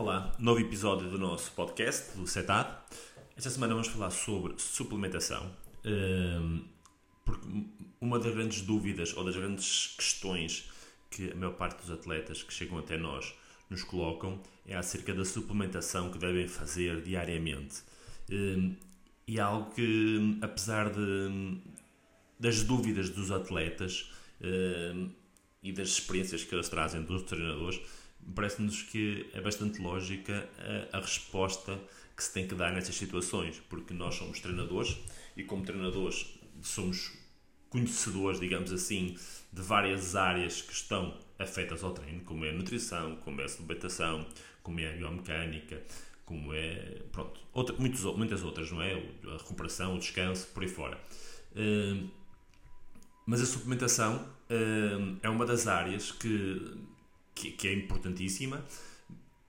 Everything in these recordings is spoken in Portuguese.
Olá, novo episódio do nosso podcast, do Setado. Esta semana vamos falar sobre suplementação, hum, porque uma das grandes dúvidas ou das grandes questões que a maior parte dos atletas que chegam até nós nos colocam é acerca da suplementação que devem fazer diariamente. Hum, e é algo que, apesar de, das dúvidas dos atletas hum, e das experiências que eles trazem dos treinadores, parece-nos que é bastante lógica a, a, resposta que se tem que dar nessas situações, porque nós somos treinadores e, como treinadores, somos conhecedores, digamos assim, de várias áreas que estão afetas ao treino, como é a nutrição, como é a suplementação, como é a biomecânica, como é. Pronto, outra, muitas, muitas outras, não é? A recuperação, o descanso, por aí fora. Uh, mas a suplementação uh, é uma das áreas que que, que é importantíssima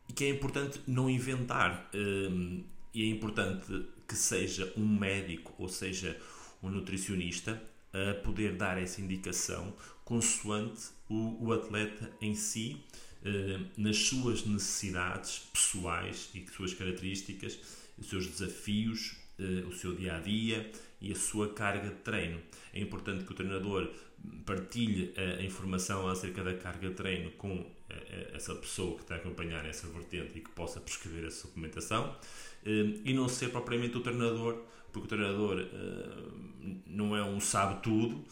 e que é importante não inventar. Um, e é importante que seja um médico, ou seja, um nutricionista, a poder dar essa indicação consoante o, o atleta em si, uh, nas suas necessidades pessoais e suas características, os seus desafios, uh, o seu dia a dia e a sua carga de treino. É importante que o treinador partilhe a informação acerca da carga de treino com eh, eh, essa pessoa que está a acompanhar essa vertente e que possa prescrever a suplementação eh, e não ser propriamente o treinador, porque o treinador não é um sabe-tudo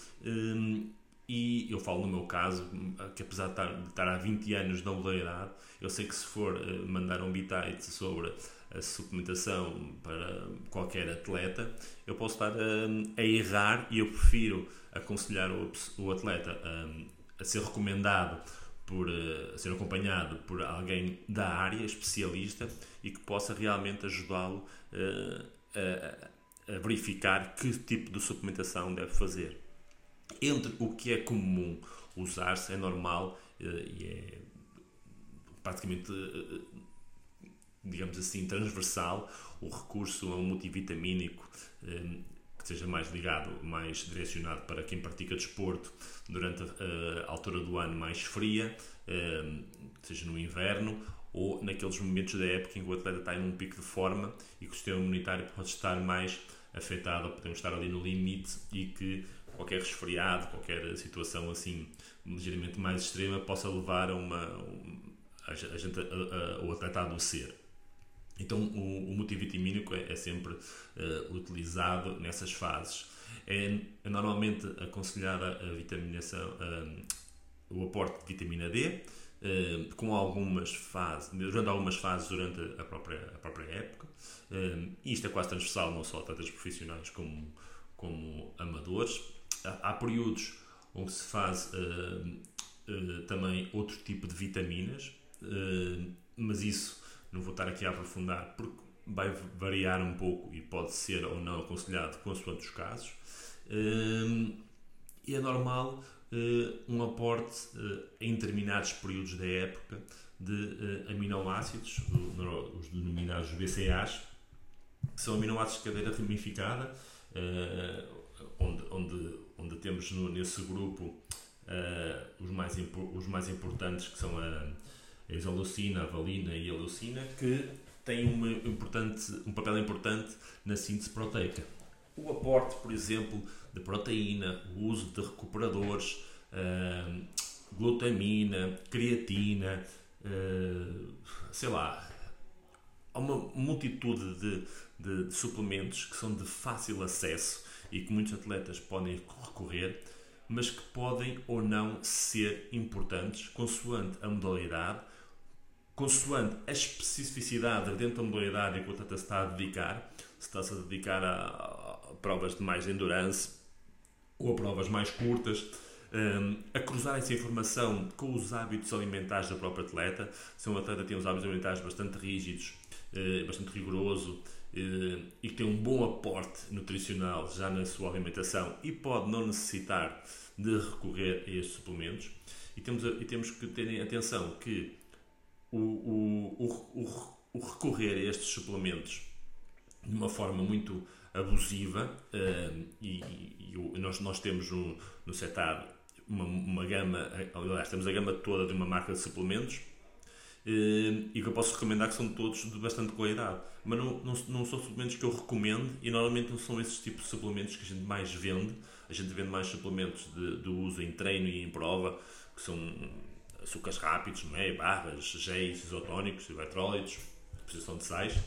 e eu falo no meu caso, que apesar de estar, há 20 anos na modalidade, eu sei que se for mandar um bitite sobre a suplementação para qualquer atleta, eu posso estar a, a errar e eu prefiro aconselhar o, o atleta a, a ser recomendado por uh, ser acompanhado por alguém da área, especialista, e que possa realmente ajudá-lo a, a, verificar que tipo de suplementação deve fazer. Entre o que é comum usar-se, é normal uh, e é praticamente, digamos assim, transversal o recurso a um multivitamínico seja mais ligado, mais direcionado para quem pratica desporto durante a, altura do ano mais fria, seja no inverno ou naqueles momentos da época em que o atleta está em um pico de forma e que o sistema imunitário pode estar mais afetado, podemos estar ali no limite e que qualquer resfriado, qualquer situação assim ligeiramente mais extrema possa levar a uma a, gente, a, o atleta a adoecer. Então, o, o multivitamínico é, é sempre uh, utilizado nessas fases. É, é normalmente aconselhada a vitaminação, uh, o aporte de vitamina D, uh, com algumas fases, durante algumas fases durante a própria, a própria época. e isto é quase transversal, não só a atletas profissionais como, como amadores. Há, períodos onde se faz também outro tipo de vitaminas, mas isso não vou estar aqui a aprofundar porque vai variar um pouco e pode ser ou não aconselhado consoante os casos. E é normal um aporte em determinados períodos da época de aminoácidos, os denominados BCAAs, que são aminoácidos de cadeira ramificada, onde, onde, onde temos nesse grupo os, mais, os mais importantes, que são a a isoleucina, a valina e a leucina, que têm uma importante, um papel importante na síntese proteica. O aporte, por exemplo, de proteína, o uso de recuperadores, uh, glutamina, creatina, uh, sei lá, há uma multitude de, de, de, suplementos que são de fácil acesso e que muitos atletas podem recorrer, mas que podem ou não ser importantes consoante a modalidade consoante a especificidade dentro da modalidade que o atleta se está a dedicar, se está-se a dedicar a, provas de mais endurance ou a provas mais curtas, um, a cruzar essa informação com os hábitos alimentares da própria atleta. Se um atleta tem uns hábitos alimentares bastante rígidos, uh, bastante rigoroso e que tem um bom aporte nutricional já na sua alimentação e pode não necessitar de recorrer a estes suplementos, e temos, e temos que ter atenção que o, o, o, o, recorrer a estes suplementos de uma forma muito abusiva uh, e, e, nós, nós temos um, no setar uma, uma gama, aliás, temos a gama toda de uma marca de suplementos e que eu posso recomendar que são todos de bastante qualidade. Mas não, não, não são suplementos que eu recomendo e normalmente não são esses tipos de suplementos que a gente mais vende. A gente vende mais suplementos de, de uso em treino e em prova, que são açúcares rápidos, não é? barras, géis, isotónicos, eletrólitos, posição de sais,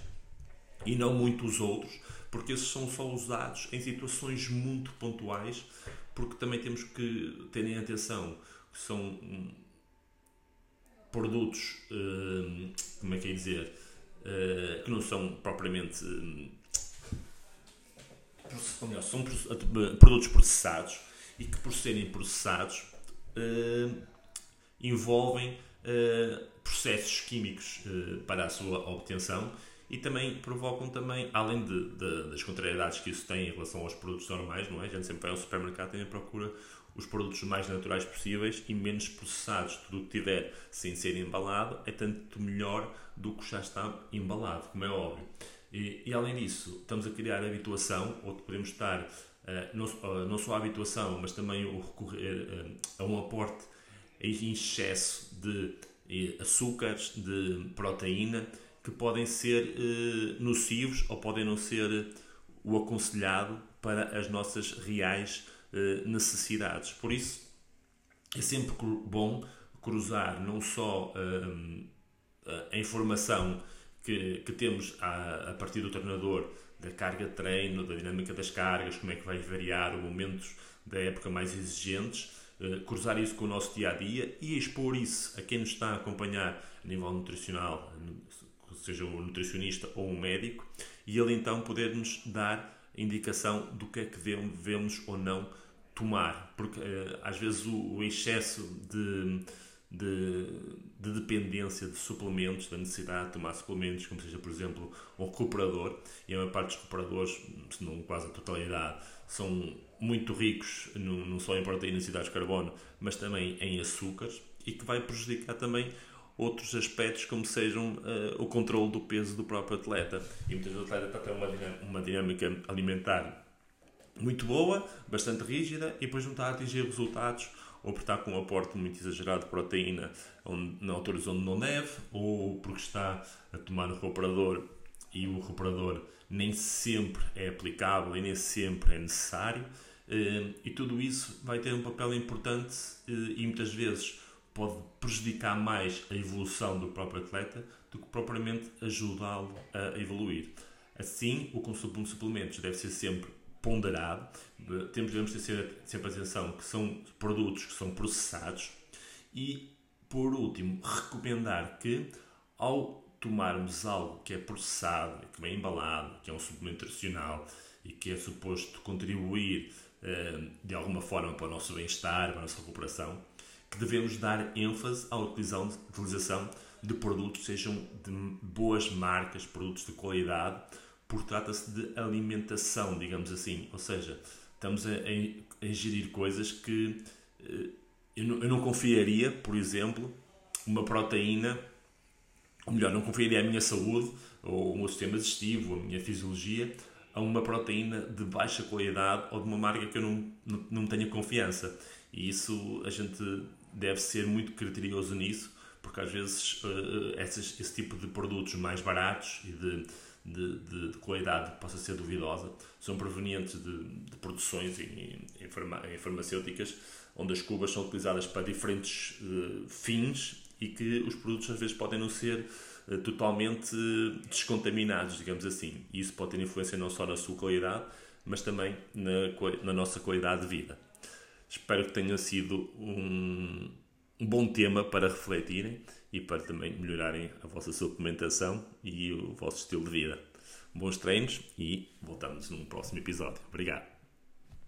e não muito os outros, porque esses são só usados em situações muito pontuais, porque também temos que ter em atenção que são produtos, hum, como é que é dizer, hum, que não são propriamente são produtos processados e que por serem processados envolvem uh, processos químicos para a sua obtenção e também provocam também, além de, de, das contrariedades que isso tem em relação aos produtos normais, não é? A gente sempre vai ao supermercado e procura os produtos mais naturais possíveis e menos processados. Tudo o que tiver sem ser embalado é tanto melhor do que já está embalado, como é óbvio. E, e além disso, estamos a criar habituação, ou podemos estar, uh, não, uh, não só a habituação, mas também o recorrer uh, a um aporte em excesso de açúcares, de proteína, que podem ser eh, nocivos ou podem não ser eh, o aconselhado para as nossas reais eh, necessidades. Por isso, é sempre bom cruzar não só a informação que, que temos a, a, partir do treinador da carga de treino, da dinâmica das cargas, como é que vai variar momentos da época mais exigentes, eh, cruzar isso com o nosso dia a dia e expor isso a quem nos está a acompanhar a nível nutricional, seja um nutricionista ou um médico, e ele então poder-nos dar indicação do que é que devemos ou não tomar, porque eh, às vezes o, excesso de, de, de, dependência de suplementos, da necessidade de tomar suplementos, como seja, por exemplo, um recuperador, e a maior parte dos recuperadores, se não quase a totalidade, são muito ricos não só em proteínas e hidratos de carbono, mas também em açúcares e que vai prejudicar também outros aspectos como sejam uh, o controle do peso do próprio atleta. E muitas vezes o atleta está a ter uma, uma dinâmica alimentar muito boa, bastante rígida e depois não está a atingir resultados ou porque está com um aporte muito exagerado de proteína onde, na alturas onde não deve, ou porque está a tomar no recuperador e o recuperador nem sempre é aplicável e nem sempre é necessário. Eh, e tudo isso vai ter um papel importante eh, e muitas vezes pode prejudicar mais a evolução do próprio atleta do que propriamente ajudá-lo a evoluir. Assim, o consumo de suplementos deve ser sempre ponderado, temos, devemos ter sempre atenção que são produtos que são processados e, por último, recomendar que ao tomarmos algo que é processado, que é embalado, que é um suplemento nutricional e que é suposto contribuir eh, de alguma forma para o nosso bem-estar, para a nossa recuperação, devemos dar ênfase à utilização de produtos, sejam de boas marcas, produtos de qualidade, porque trata-se de alimentação, digamos assim. Ou seja, estamos a, a ingerir coisas que eh, eu não, eu não confiaria, por exemplo, uma proteína ou melhor, não confiaria a minha saúde, ou o meu sistema digestivo, a minha fisiologia, a uma proteína de baixa qualidade ou de uma marca que eu não, não, não confiança. E isso a gente deve ser muito criterioso nisso, porque às vezes uh, esses, esse tipo de produtos mais baratos e de, de, de, de qualidade que possa ser duvidosa são provenientes de, de produções em, em, farma, em, farmacêuticas onde as cubas são utilizadas para diferentes uh, fins e que os produtos às vezes podem não ser uh, totalmente descontaminados, digamos assim. E isso pode ter influência não só na sua qualidade, mas também na, na nossa qualidade de vida. Espero que tenha sido um, um bom tema para refletirem e para também melhorarem a vossa suplementação e o vosso estilo de vida. Bons treinos e voltamos num próximo episódio. Obrigado.